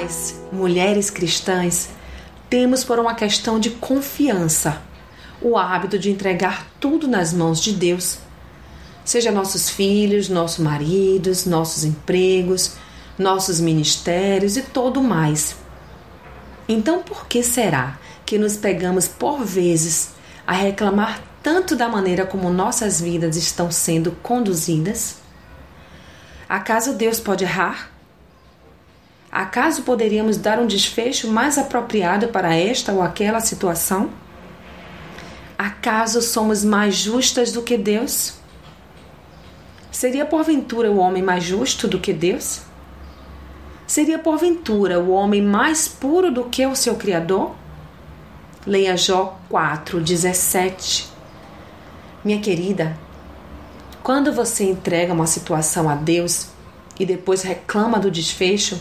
Nós, mulheres cristãs, temos por uma questão de confiança o hábito de entregar tudo nas mãos de Deus, seja nossos filhos, nossos maridos, nossos empregos, nossos ministérios e todo mais. Então, por que será que nos pegamos por vezes a reclamar tanto da maneira como nossas vidas estão sendo conduzidas? Acaso Deus pode errar? Acaso poderíamos dar um desfecho mais apropriado para esta ou aquela situação? Acaso somos mais justas do que Deus? Seria porventura o homem mais justo do que Deus? Seria porventura o homem mais puro do que o seu Criador? Leia Jó 4:17. Minha querida, quando você entrega uma situação a Deus e depois reclama do desfecho,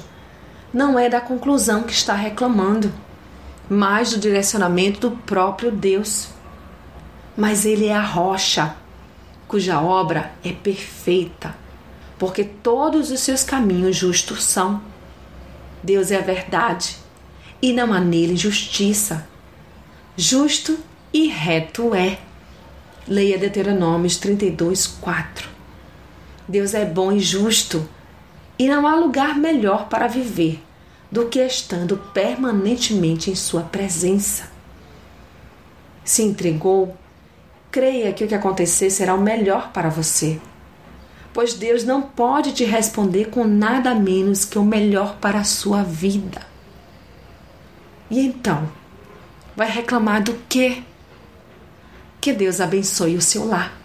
não é da conclusão que está reclamando, mas do direcionamento do próprio Deus mas ele é a rocha, cuja obra é perfeita, porque todos os seus caminhos justos são. Deus é a verdade, e não há nele justiça. Justo e reto é. Leia Deuteronômios 32, 4. Deus é bom e justo, e não há lugar melhor para viver do que estando permanentemente em Sua presença. Se entregou creia que o que acontecer será o melhor para você. Pois Deus não pode te responder com nada menos que o melhor para a sua vida. E então, vai reclamar do quê? Que Deus abençoe o seu lar.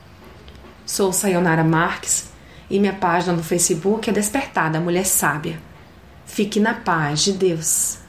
Sou Sayonara Marques e minha página no Facebook é Despertada Mulher Sábia. Fique na paz de Deus.